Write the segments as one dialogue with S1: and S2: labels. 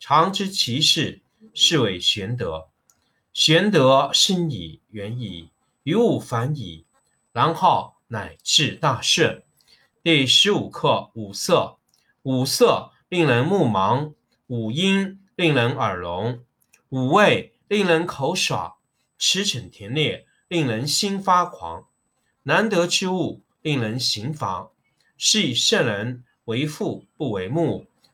S1: 常知其事，是谓玄德。玄德深矣，远矣，于物反矣，然后乃至大顺。第十五课五色，五色令人目盲，五音令人耳聋，五味令人口爽，驰骋甜猎令人心发狂。难得之物令人行妨。是以圣人为父不为目，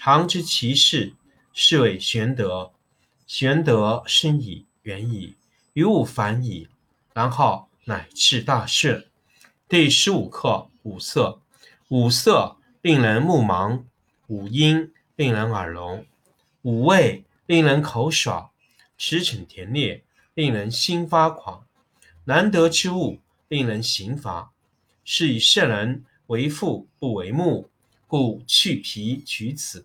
S1: 常知其事，是谓玄德。玄德深矣，远矣，于物反矣，然后乃至大顺。第十五课五色，五色令人目盲，五音令人耳聋，五味令人口爽，驰骋甜猎令人心发狂。难得之物令人行妨。是以圣人为父不为目，故去皮取此。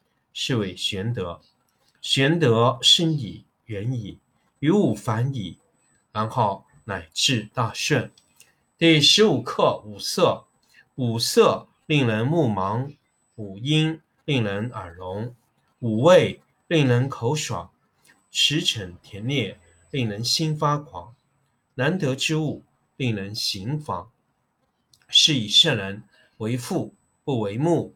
S1: 是谓玄德。玄德深矣，远矣，于物反矣，然后。乃至大顺。第十五课五色，五色令人目盲，五音令人耳聋，五味令人口爽，驰骋甜猎令人心发狂。难得之物令人行妨。是以圣人为父不为目，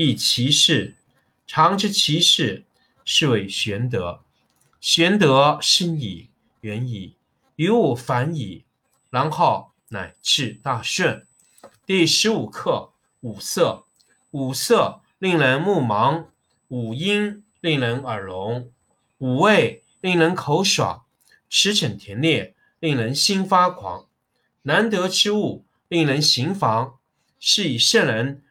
S1: 亦其事。常知其事，是谓玄德。玄德深矣，远矣，于物反矣，然后乃至大顺。第十五课：五色。五色令人目盲，五音令人耳聋，五味令人口爽，驰骋甜猎令人心发狂。难得之物，令人行妨。是以圣人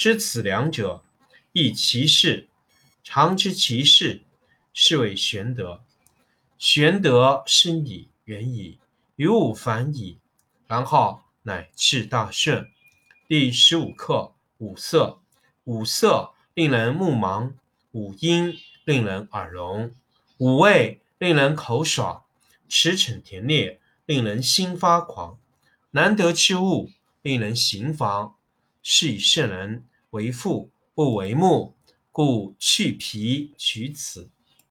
S1: 知此两者，亦其事。常知其事，是谓玄德。玄德深矣，远矣，于物反矣，然后乃至大顺。第十五课：五色。五色令人目盲，五音令人耳聋，五味令人口爽，驰骋甜猎令人心发狂。难得之物，令人行妨。是以圣人为父不为目，故去皮取此。